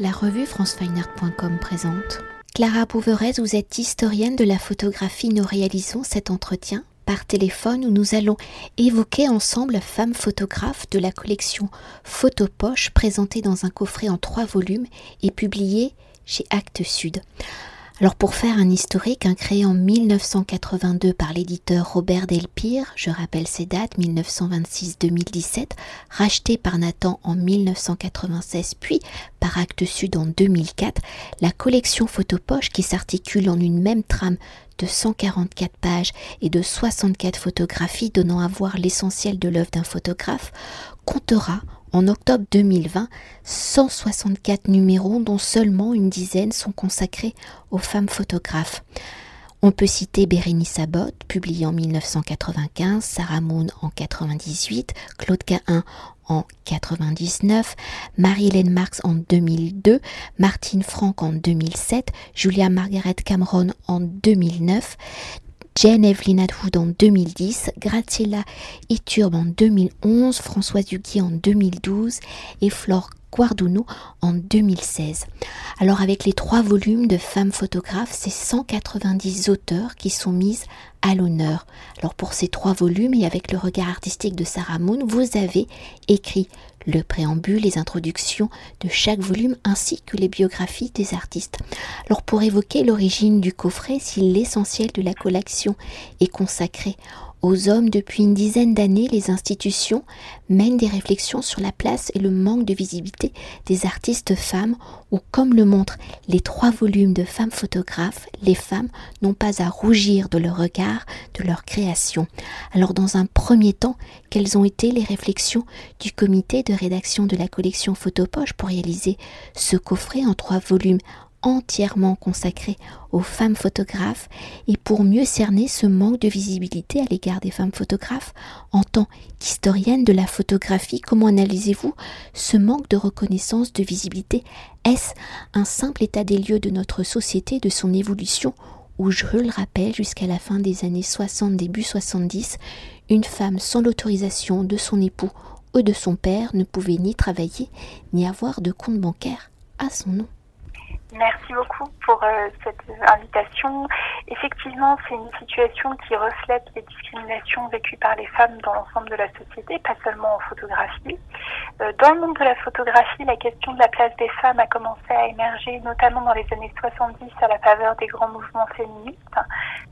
La revue francefineart.com présente. Clara Bouverez, vous êtes historienne de la photographie. Nous réalisons cet entretien par téléphone où nous allons évoquer ensemble Femme photographe de la collection Photopoche présentée dans un coffret en trois volumes et publiée chez Actes Sud. Alors pour faire un historique, un créé en 1982 par l'éditeur Robert Delpire, je rappelle ces dates 1926-2017, racheté par Nathan en 1996 puis par Actes Sud en 2004, la collection Photopoche qui s'articule en une même trame de 144 pages et de 64 photographies donnant à voir l'essentiel de l'œuvre d'un photographe, comptera en octobre 2020, 164 numéros dont seulement une dizaine sont consacrés aux femmes photographes. On peut citer Bérénice Abbott, publiée en 1995, Sarah Moon en 98, Claude Cahin en 99, Marie-Hélène Marx en 2002, Martine Franck en 2007, Julia Margaret Cameron en 2009, Jane Evelyn Atwood en 2010, Graciela Iturbe en 2011, Françoise Huguet en 2012 et Flore Guarduno en 2016. Alors avec les trois volumes de femmes photographes, c'est 190 auteurs qui sont mises à l'honneur. Alors pour ces trois volumes et avec le regard artistique de Sarah Moon, vous avez écrit le préambule, les introductions de chaque volume ainsi que les biographies des artistes. Alors pour évoquer l'origine du coffret, si l'essentiel de la collection est consacré aux hommes, depuis une dizaine d'années, les institutions mènent des réflexions sur la place et le manque de visibilité des artistes femmes, ou comme le montrent les trois volumes de femmes photographes, les femmes n'ont pas à rougir de leur regard, de leur création. Alors dans un premier temps, quelles ont été les réflexions du comité de rédaction de la collection Photopoche pour réaliser ce coffret en trois volumes entièrement consacré aux femmes photographes et pour mieux cerner ce manque de visibilité à l'égard des femmes photographes en tant qu'historienne de la photographie, comment analysez-vous ce manque de reconnaissance de visibilité? Est-ce un simple état des lieux de notre société, de son évolution où, je le rappelle, jusqu'à la fin des années 60, début 70, une femme sans l'autorisation de son époux ou de son père ne pouvait ni travailler ni avoir de compte bancaire à son nom? Merci beaucoup pour euh, cette invitation. Effectivement, c'est une situation qui reflète les discriminations vécues par les femmes dans l'ensemble de la société, pas seulement en photographie. Euh, dans le monde de la photographie, la question de la place des femmes a commencé à émerger, notamment dans les années 70 à la faveur des grands mouvements féministes,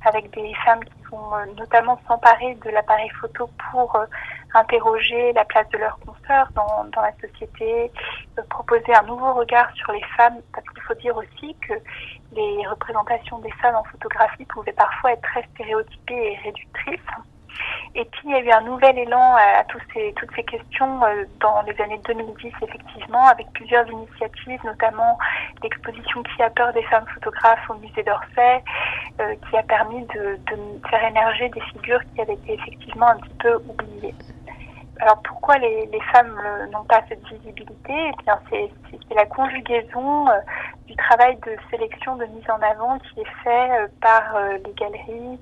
avec des femmes qui euh, notamment s'emparer de l'appareil photo pour interroger la place de leurs consoeurs dans, la société, proposer un nouveau regard sur les femmes, parce qu'il faut dire aussi que les représentations des femmes en photographie pouvaient parfois être très stéréotypées et réductrices. Et puis il y a eu un nouvel élan à, tous ces, toutes ces questions euh, dans les années 2010, effectivement, avec plusieurs initiatives, notamment l'exposition Qui a peur des femmes photographes au musée d'Orsay, euh, qui a permis de, de faire émerger des figures qui avaient été effectivement un petit peu oubliées. Alors pourquoi les, les femmes euh, n'ont pas cette visibilité? Eh bien, c'est la conjugaison euh, du travail de sélection, de mise en avant qui est fait euh, par les galeries,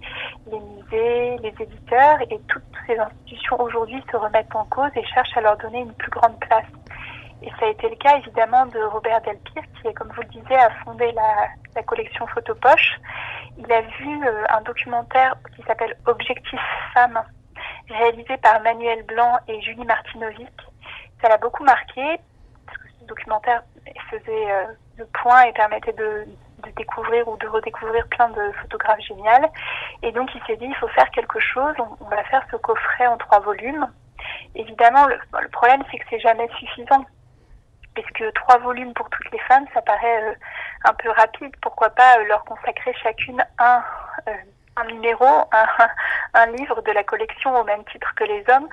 les musées, les éditeurs et toutes ces institutions aujourd'hui se remettent en cause et cherchent à leur donner une plus grande place. Et ça a été le cas évidemment de Robert Delpire qui, comme vous le disiez, a fondé la, la collection Photopoche. Il a vu un documentaire qui s'appelle Objectif Femmes réalisé par Manuel Blanc et Julie Martinovic. Ça l'a beaucoup marqué, parce que ce documentaire faisait euh, le point et permettait de, de, découvrir ou de redécouvrir plein de photographes géniales. Et donc il s'est dit, il faut faire quelque chose, on, va faire ce coffret en trois volumes. Évidemment, le, le problème, c'est que c'est jamais suffisant. Puisque trois volumes pour toutes les femmes, ça paraît euh, un peu rapide. Pourquoi pas euh, leur consacrer chacune un un numéro, un, un, livre de la collection au même titre que les hommes,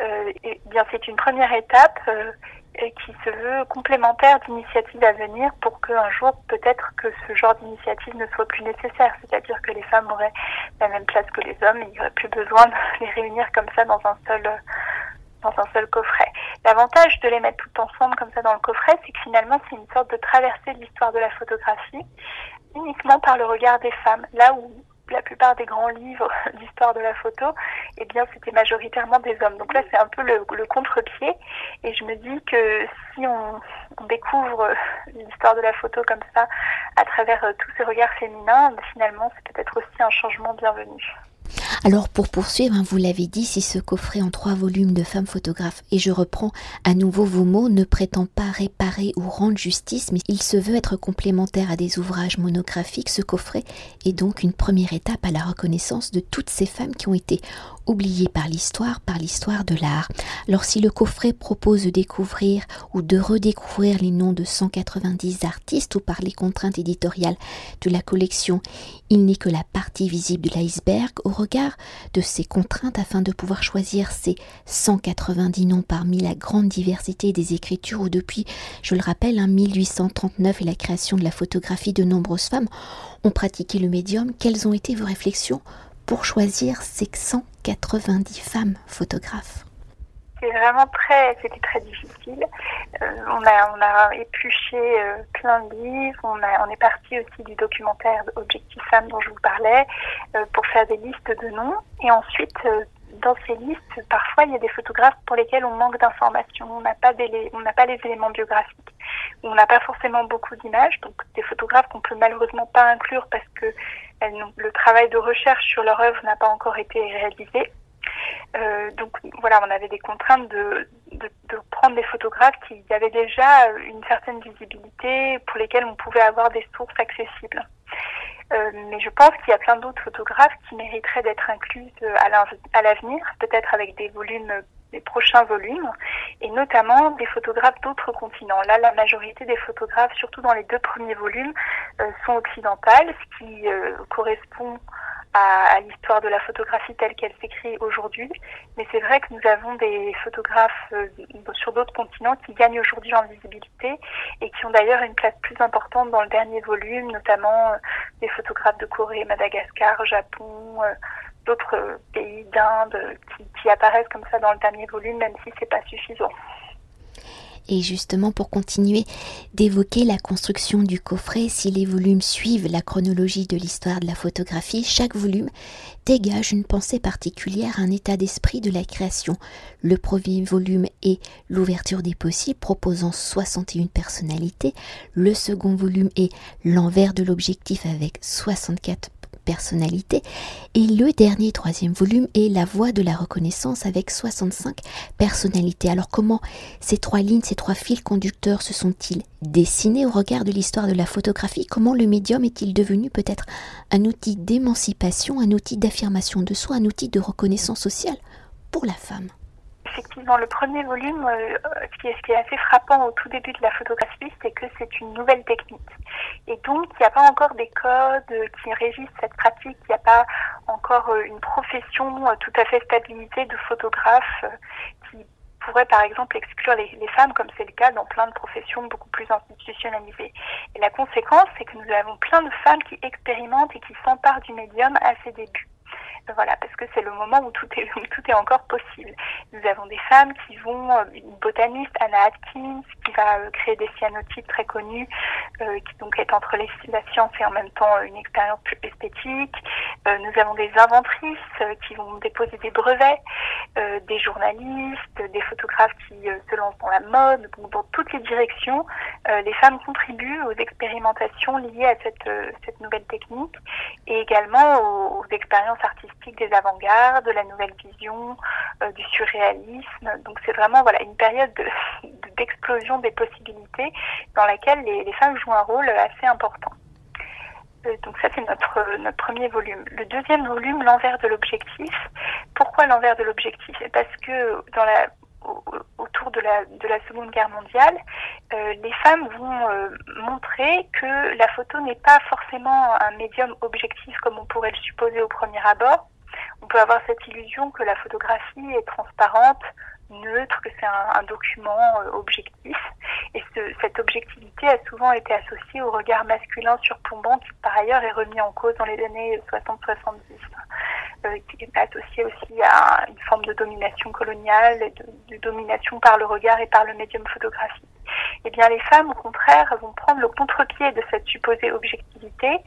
euh, et bien c'est une première étape euh, qui se veut complémentaire d'initiatives à venir pour qu'un jour peut-être que ce genre d'initiative ne soit plus nécessaire, c'est-à-dire que les femmes auraient la même place que les hommes et il n'y aurait plus besoin de les réunir comme ça dans un seul dans un seul coffret. L'avantage de les mettre tout ensemble comme ça dans le coffret, c'est que finalement c'est une sorte de traversée de l'histoire de la photographie uniquement par le regard des femmes, là où la plupart des grands livres d'histoire de la photo, eh bien, c'était majoritairement des hommes. Donc là, c'est un peu le, contre-pied. Et je me dis que si on, découvre l'histoire de la photo comme ça, à travers euh, tous ces regards féminins, finalement, c'est peut-être aussi un changement bienvenu. Alors pour poursuivre, hein, vous l'avez dit, si ce coffret en trois volumes de femmes photographes, et je reprends à nouveau vos mots, ne prétend pas réparer ou rendre justice, mais il se veut être complémentaire à des ouvrages monographiques, ce coffret est donc une première étape à la reconnaissance de toutes ces femmes qui ont été oubliées par l'histoire, par l'histoire de l'art. Alors si le coffret propose de découvrir ou de redécouvrir les noms de 190 artistes ou par les contraintes éditoriales de la collection, il n'est que la partie visible de l'iceberg au regard de ces contraintes afin de pouvoir choisir ces 190 noms parmi la grande diversité des écritures où depuis, je le rappelle, 1839 et la création de la photographie de nombreuses femmes ont pratiqué le médium, quelles ont été vos réflexions pour choisir ces 190 femmes photographes? C'était vraiment très, c'était très difficile. Euh, on a, on épluché euh, plein de livres. On est parti aussi du documentaire Objectif Femmes dont je vous parlais euh, pour faire des listes de noms. Et ensuite, dans ces listes, parfois, il y a des photographes pour lesquels on manque d'informations. On n'a pas on n'a pas les éléments biographiques. On n'a pas forcément beaucoup d'images. Donc, des photographes qu'on peut malheureusement pas inclure parce que le travail de recherche sur leur œuvre n'a pas encore été réalisé. Euh, donc voilà, on avait des contraintes de, prendre des photographes qui avaient déjà une certaine visibilité, pour lesquels on pouvait avoir des sources accessibles. Euh, mais je pense qu'il y a plein d'autres photographes qui mériteraient d'être inclus à l'avenir, peut-être avec des volumes, des prochains volumes, et notamment des photographes d'autres continents. Là, la majorité des photographes, surtout dans les deux premiers volumes, euh, sont occidentales, ce qui correspond à, l'histoire de la photographie telle qu'elle s'écrit aujourd'hui. Mais c'est vrai que nous avons des photographes euh, sur d'autres continents qui gagnent aujourd'hui en visibilité et qui ont d'ailleurs une place plus importante dans le dernier volume, notamment euh, des photographes de Corée, Madagascar, Japon, euh, d'autres pays d'Inde qui, qui apparaissent comme ça dans le dernier volume, même si c'est pas suffisant. Et justement, pour continuer d'évoquer la construction du coffret, si les volumes suivent la chronologie de l'histoire de la photographie, chaque volume dégage une pensée particulière, un état d'esprit de la création. Le premier volume est l'ouverture des possibles, proposant 61 personnalités. Le second volume est l'envers de l'objectif avec 64 personnalité. Et le dernier troisième volume est La voix de la reconnaissance avec 65 personnalités. Alors comment ces trois lignes, ces trois fils conducteurs se sont-ils dessinés au regard de l'histoire de la photographie? Comment le médium est-il devenu peut-être un outil d'émancipation, un outil d'affirmation de soi, un outil de reconnaissance sociale pour la femme? Effectivement, le premier volume, euh, ce, qui est, assez frappant au tout début de la photographie, c'est que c'est une nouvelle technique. Et donc, il n'y a pas encore des codes qui régissent cette pratique, il n'y a pas encore euh, une profession euh, tout à fait stabilisée de photographe qui pourrait par exemple exclure les femmes comme c'est le cas dans plein de professions beaucoup plus institutionnalisées. Et la conséquence, c'est que nous avons plein de femmes qui expérimentent et qui s'emparent du médium à ses débuts. Voilà, parce que c'est le moment où tout est tout est encore possible. Nous avons des femmes qui vont, euh, une botaniste Anna Atkins, qui va euh, créer des cyanotypes très connus, euh, qui donc est entre les, la science et en même temps une expérience plus esthétique. Nous avons des inventrices qui vont déposer des brevets, des journalistes, des photographes qui se lancent dans la mode, donc dans toutes les directions. les femmes contribuent aux expérimentations liées à cette cette nouvelle technique et également aux, aux expériences artistiques des avant-gardes, de la nouvelle vision, euh, du surréalisme. Donc c'est vraiment voilà une période d'explosion des possibilités dans laquelle les, femmes jouent un rôle assez important. Euh, donc ça c'est notre notre premier volume. Le deuxième volume, l'envers de l'objectif. Pourquoi l'envers de l'objectif? Parce que dans la autour de la, de la Seconde Guerre mondiale, euh, les femmes vont montrer que la photo n'est pas forcément un médium objectif comme on pourrait le supposer au premier abord, on peut avoir cette illusion que la photographie est transparente, neutre, que c'est un, document euh, objectif. Et cette objectivité a souvent été associée au regard masculin surplombant qui par ailleurs est remis en cause dans les années 60-70, euh, qui est associé aussi à une forme de domination coloniale, de, de, domination par le regard et par le médium photographique. eh bien les femmes au contraire vont prendre le contre-pied de cette supposée objectivité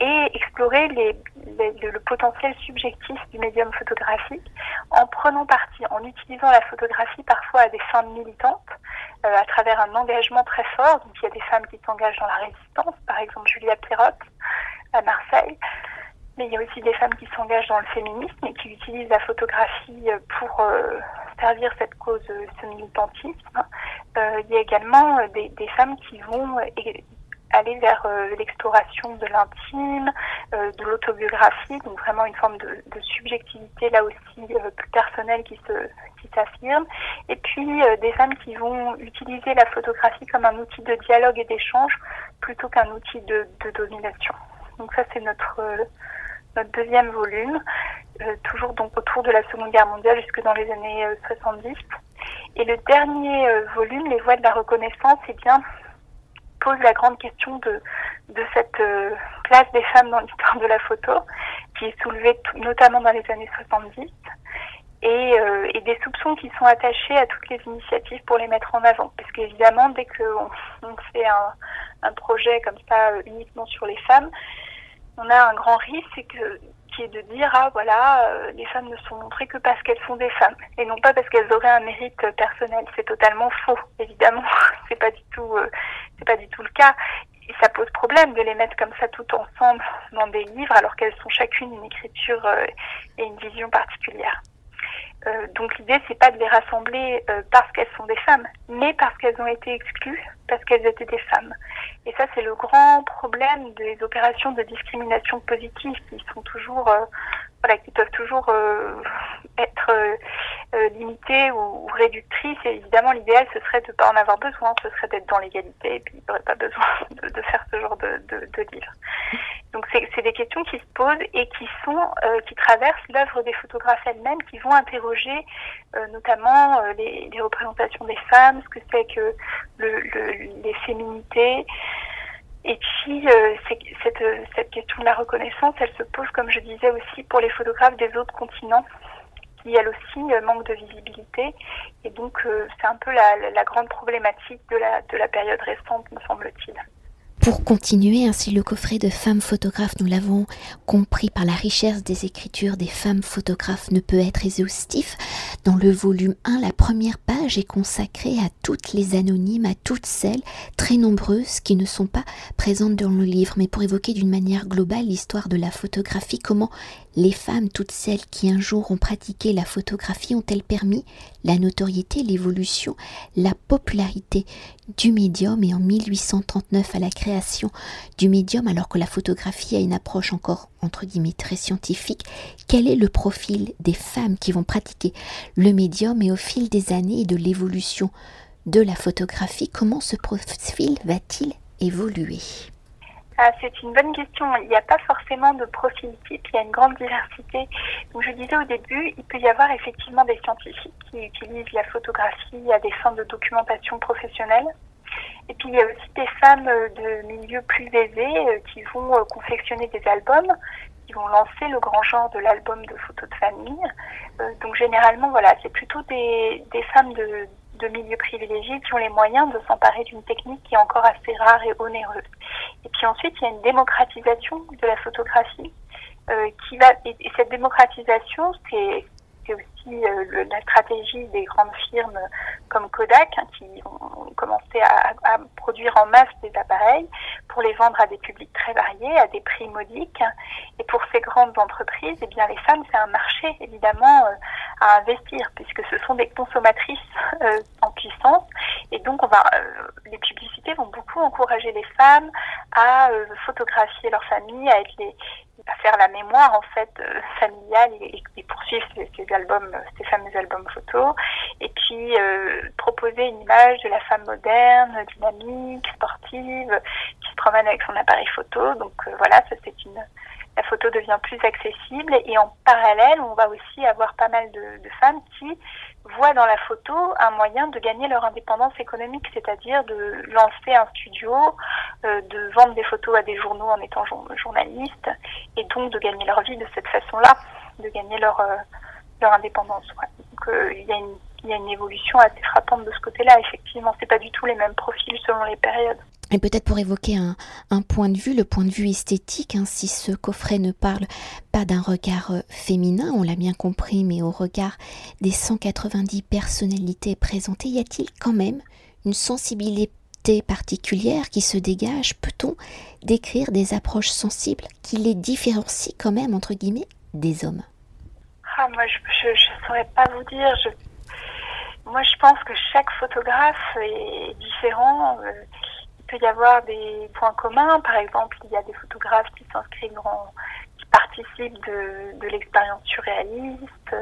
et explorer les, le, potentiel subjectif du médium photographique en prenant parti, en utilisant la photographie parfois à des fins militantes, euh, à travers un engagement très fort. Donc il y a des femmes qui s'engagent dans la résistance, par exemple Julia Pirotte à Marseille, mais il y a aussi des femmes qui s'engagent dans le féminisme et qui utilisent la photographie euh, pour euh, servir cette cause, ce militantisme. il y a également des femmes qui vont aller vers euh, l'exploration de l'intime, euh, de l'autobiographie, donc vraiment une forme de, subjectivité là aussi euh, plus personnelle qui se qui s'affirme, et puis des femmes qui vont utiliser la photographie comme un outil de dialogue et d'échange plutôt qu'un outil de, domination. Donc ça c'est notre notre deuxième volume, toujours donc autour de la Seconde Guerre mondiale jusque dans les années 70. Et le dernier volume, Les voies de la reconnaissance, eh bien pose la grande question de, de cette euh, place des femmes dans l'histoire de la photo, qui est soulevée notamment dans les années 70, et, euh, et, des soupçons qui sont attachés à toutes les initiatives pour les mettre en avant. Parce qu'évidemment, dès qu'on on fait un, un, projet comme ça euh, uniquement sur les femmes, on a un grand risque, c'est que qui est de dire ah voilà euh, les femmes ne sont montrées que parce qu'elles sont des femmes et non pas parce qu'elles auraient un mérite personnel. C'est totalement faux évidemment. C'est pas du tout euh, c'est pas du tout le cas. Et ça pose problème de les mettre comme ça tout ensemble dans des livres alors qu'elles sont chacune une écriture euh, et une vision particulière euh, donc l'idée c'est pas de les rassembler euh, parce qu'elles sont des femmes, mais parce qu'elles ont été exclues, parce qu'elles étaient des femmes. Et ça c'est le grand problème des opérations de discrimination positive qui sont toujours euh, voilà, qui peuvent toujours être limitées ou, réductrices. Et évidemment, l'idéal, ce serait de pas en avoir besoin, ce serait d'être dans l'égalité et puis il n'y aurait pas besoin de, de, faire ce genre de, de, de livre. Donc, c'est des questions qui se posent et qui sont, qui traversent l'œuvre des photographes elles-mêmes, qui vont interroger notamment les, les, représentations des femmes, ce que c'est que le, le, les féminités. Et puis, euh, cette, cette question de la reconnaissance, elle se pose, comme je disais aussi, pour les photographes des autres continents, qui elles aussi euh, manquent de visibilité. Et donc, euh, c'est un peu la, la, grande problématique de la, de la période récente, me semble-t-il. Pour continuer, ainsi le coffret de femmes photographes, nous l'avons compris par la richesse des écritures des femmes photographes, ne peut être exhaustif. Dans le volume 1, la première page est consacrée à toutes les anonymes, à toutes celles, très nombreuses, qui ne sont pas présentes dans le livre, mais pour évoquer d'une manière globale l'histoire de la photographie, comment les femmes, toutes celles qui un jour ont pratiqué la photographie, ont-elles permis la notoriété, l'évolution, la popularité du médium et en 1839 à la création du médium alors que la photographie a une approche encore entre guillemets très scientifique, quel est le profil des femmes qui vont pratiquer le médium et au fil des années et de l'évolution de la photographie, comment ce profil va-t-il évoluer? Ah, c'est une bonne question. Il n'y a pas forcément de profil type, il y a une grande diversité. Donc, je disais au début, il peut y avoir effectivement des scientifiques qui utilisent la photographie à des fins de documentation professionnelle. Et puis il y a aussi des femmes euh, de milieux plus aisés euh, qui vont euh, confectionner des albums, qui vont lancer le grand genre de l'album de photos de famille. donc généralement, voilà, c'est plutôt des, des femmes de, de milieux privilégiés qui ont les moyens de s'emparer d'une technique qui est encore assez rare et onéreuse. Et puis ensuite, il y a une démocratisation de la photographie euh, qui va et, cette démocratisation, c'est euh, la stratégie des grandes firmes comme Kodak hein, qui ont commencé à, produire en masse des appareils pour les vendre à des publics très variés, à des prix modiques. Et pour ces grandes entreprises, eh bien les femmes, c'est un marché évidemment euh, à investir puisque ce sont des consommatrices euh, en puissance. Et donc les publicités vont beaucoup encourager les femmes à photographier leur famille, à faire la mémoire en fait familiale et, et poursuivre ces, ces, albums, ces fameux albums photos, et puis euh, proposer une image de la femme moderne, dynamique, sportive, qui se promène avec son appareil photo. Donc euh, voilà, ça c'est une la photo devient plus accessible et en parallèle, on va aussi avoir pas mal de, femmes qui voient dans la photo un moyen de gagner leur indépendance économique, c'est-à-dire de lancer un studio, euh, de vendre des photos à des journaux en étant journaliste et donc de gagner leur vie de cette façon-là, de gagner leur, euh, leur indépendance. Donc euh, il y a une il y a une évolution assez frappante de ce côté-là. Effectivement, c'est pas du tout les mêmes profils selon les périodes. Et peut-être pour évoquer un, point de vue, le point de vue esthétique, hein, si ce coffret ne parle pas d'un regard euh, féminin, on l'a bien compris, mais au regard des 190 personnalités présentées, y a-t-il quand même une sensibilité particulière qui se dégage? Peut-on décrire des approches sensibles qui les différencient quand même, entre guillemets, des hommes? Ah, Moi, je ne saurais pas vous dire. moi, je pense que chaque photographe est différent. Euh, peut y avoir des points communs. Par exemple, il y a des photographes qui s'inscrivent qui participent de, de l'expérience surréaliste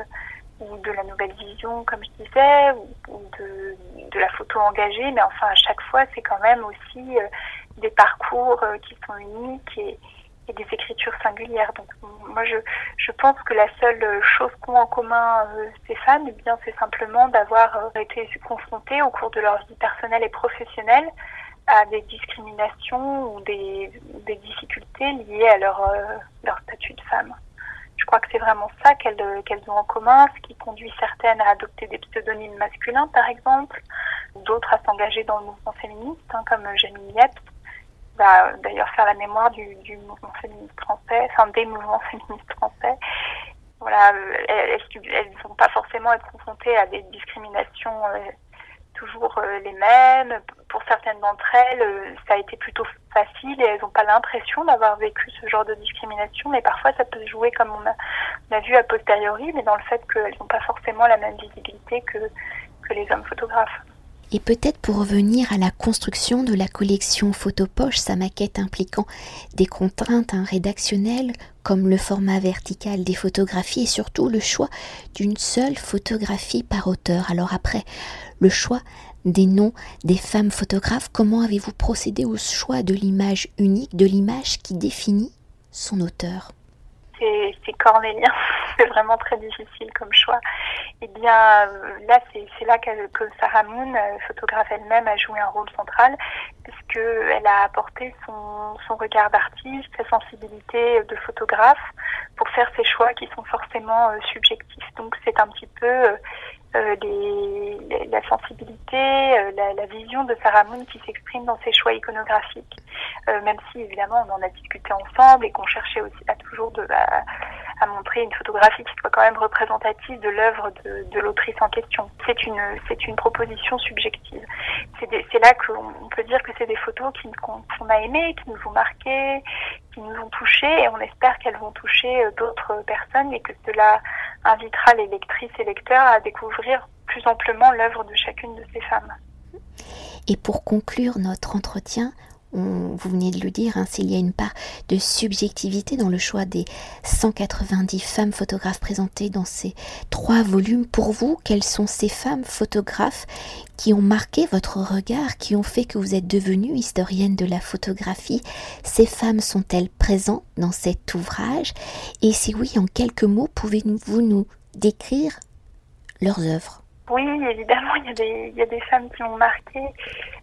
ou de la nouvelle vision, comme je disais, ou, de, de, la photo engagée. Mais enfin, à chaque fois, c'est quand même aussi euh, des parcours euh, qui sont uniques et, des écritures singulières. Donc, moi, je, je pense que la seule chose qu'ont en commun euh, ces femmes, eh bien, c'est simplement d'avoir été confrontées au cours de leur vie personnelle et professionnelle à des discriminations ou des, des difficultés liées à leur, euh, leur statut de femme. Je crois que c'est vraiment ça qu'elles qu'elles ont en commun, ce qui conduit certaines à adopter des pseudonymes masculins, par exemple, d'autres à s'engager dans le mouvement féministe, hein, comme Jamie Yep, va d'ailleurs faire la mémoire du, mouvement féministe français, enfin des mouvements féministes français. Voilà, elles ne vont pas forcément être confrontées à des discriminations euh, toujours euh, les mêmes. Pour certaines d'entre elles, euh, ça a été plutôt facile et elles n'ont pas l'impression d'avoir vécu ce genre de discrimination, mais parfois ça peut se jouer comme on a, vu a posteriori, mais dans le fait qu'elles n'ont pas forcément la même visibilité que les hommes photographes. Et peut-être pour revenir à la construction de la collection Photopoche, sa maquette impliquant des contraintes hein, rédactionnelles comme le format vertical des photographies et surtout le choix d'une seule photographie par auteur. Alors après le choix des noms des femmes photographes, comment avez-vous procédé au choix de l'image unique, de l'image qui définit son auteur? C'est cornélien, c'est vraiment très difficile comme choix. Eh bien, euh, là, c'est là que, que, Sarah Moon, euh, photographe elle-même, a joué un rôle central, puisqu'elle a apporté son, son regard d'artiste, sa sensibilité de photographe, pour faire ses choix qui sont forcément euh, subjectifs. Donc, c'est un petit peu euh, les, la sensibilité, euh, la, la, vision de Sarah Moon qui s'exprime dans ses choix iconographiques. Euh, même si évidemment on en a discuté ensemble et qu'on cherchait aussi à toujours de, à, à, montrer une photographie qui soit quand même représentative de l'œuvre de, de l'autrice en question. C'est une, c'est une proposition subjective. C'est là qu'on peut dire que c'est des photos qu'on a aimées, qui nous ont marquées, qui nous ont touchés et on espère qu'elles vont toucher d'autres personnes et que cela invitera les lectrices et lecteurs à découvrir plus amplement l'œuvre de chacune de ces femmes. Et pour conclure notre entretien, vous venez de le dire, hein, s'il y a une part de subjectivité dans le choix des 190 femmes photographes présentées dans ces trois volumes. Pour vous, quelles sont ces femmes photographes qui ont marqué votre regard, qui ont fait que vous êtes devenue historienne de la photographie? Ces femmes sont-elles présentes dans cet ouvrage? Et si oui, en quelques mots, pouvez-vous nous décrire leurs œuvres? Oui, évidemment, il y, a des, des femmes qui m'ont marqué.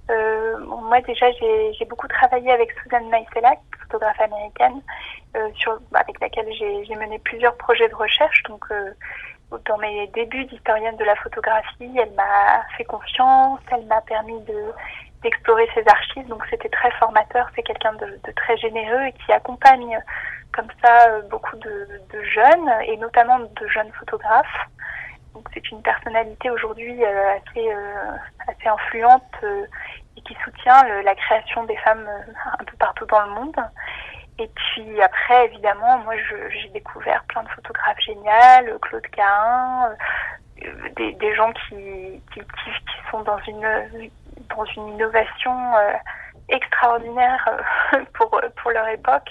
Euh, moi, déjà, j'ai beaucoup travaillé avec Susan Maiselak, photographe américaine, euh, sur, avec laquelle j'ai mené plusieurs projets de recherche. Donc, euh, dans mes débuts d'historienne de la photographie, elle m'a fait confiance, elle m'a permis de d'explorer ses archives. Donc, c'était très formateur. C'est quelqu'un de, très généreux et qui accompagne comme ça beaucoup de jeunes et notamment de jeunes photographes c'est une personnalité aujourd'hui euh, assez, euh, assez influente euh, et qui soutient la création des femmes un peu partout dans le monde. Et puis après, évidemment, moi, j'ai découvert plein de photographes géniales, Claude Cahin, des, gens qui, sont dans une, innovation extraordinaire pour leur époque.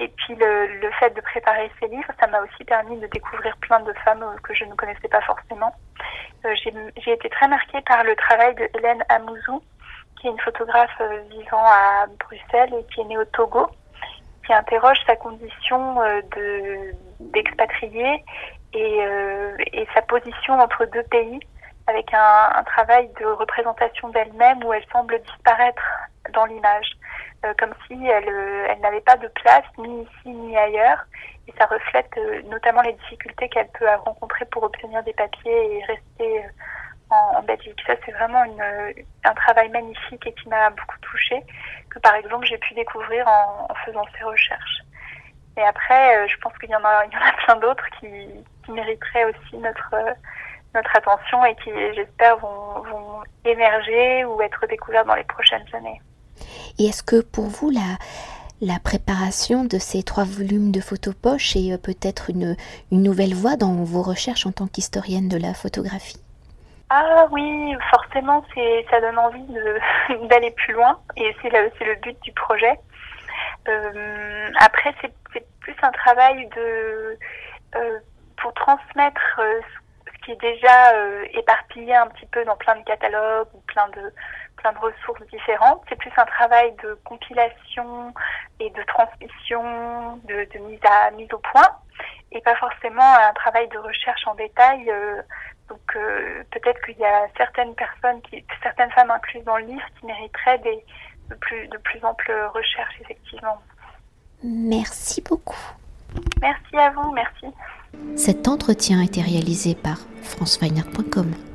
Et puis le, fait de préparer ces livres, ça m'a aussi permis de découvrir plein de femmes euh, que je ne connaissais pas forcément. Euh, J'ai été très marquée par le travail de Hélène Amouzou, qui est une photographe euh, vivant à Bruxelles et qui est née au Togo, qui interroge sa condition euh, d'expatriée et, sa position entre deux pays, avec un travail de représentation d'elle-même où elle semble disparaître dans l'image. Euh, comme si elle, euh, elle n'avait pas de place ni ici ni ailleurs. Et ça reflète euh, notamment les difficultés qu'elle peut rencontrer pour obtenir des papiers et rester en, Belgique. Ça, c'est vraiment une, un travail magnifique et qui m'a beaucoup touchée, que par exemple j'ai pu découvrir en, en, faisant ces recherches. Et après, je pense qu'il y en a, y en a plein d'autres qui, qui mériteraient aussi notre notre attention et qui, j'espère, vont, vont, émerger ou être découverts dans les prochaines années. Et est-ce que pour vous, la, la préparation de ces trois volumes de photos poches est euh, peut-être une, nouvelle voie dans vos recherches en tant qu'historienne de la photographie? Ah oui, forcément, c'est ça donne envie d'aller plus loin et c'est le, le but du projet. Euh, après, c'est plus un travail de euh, pour transmettre euh, qui est déjà éparpillé un petit peu dans plein de catalogues ou plein de plein de ressources différentes. C'est plus un travail de compilation et de transmission, de, de mise à mise au point, et pas forcément un travail de recherche en détail. Euh, donc euh, peut-être qu'il y a certaines personnes, qui, certaines femmes incluses dans le livre, qui mériteraient des de plus de plus amples recherches effectivement. Merci beaucoup. Merci à vous, merci. Cet entretien a été réalisé par franceweiner.com.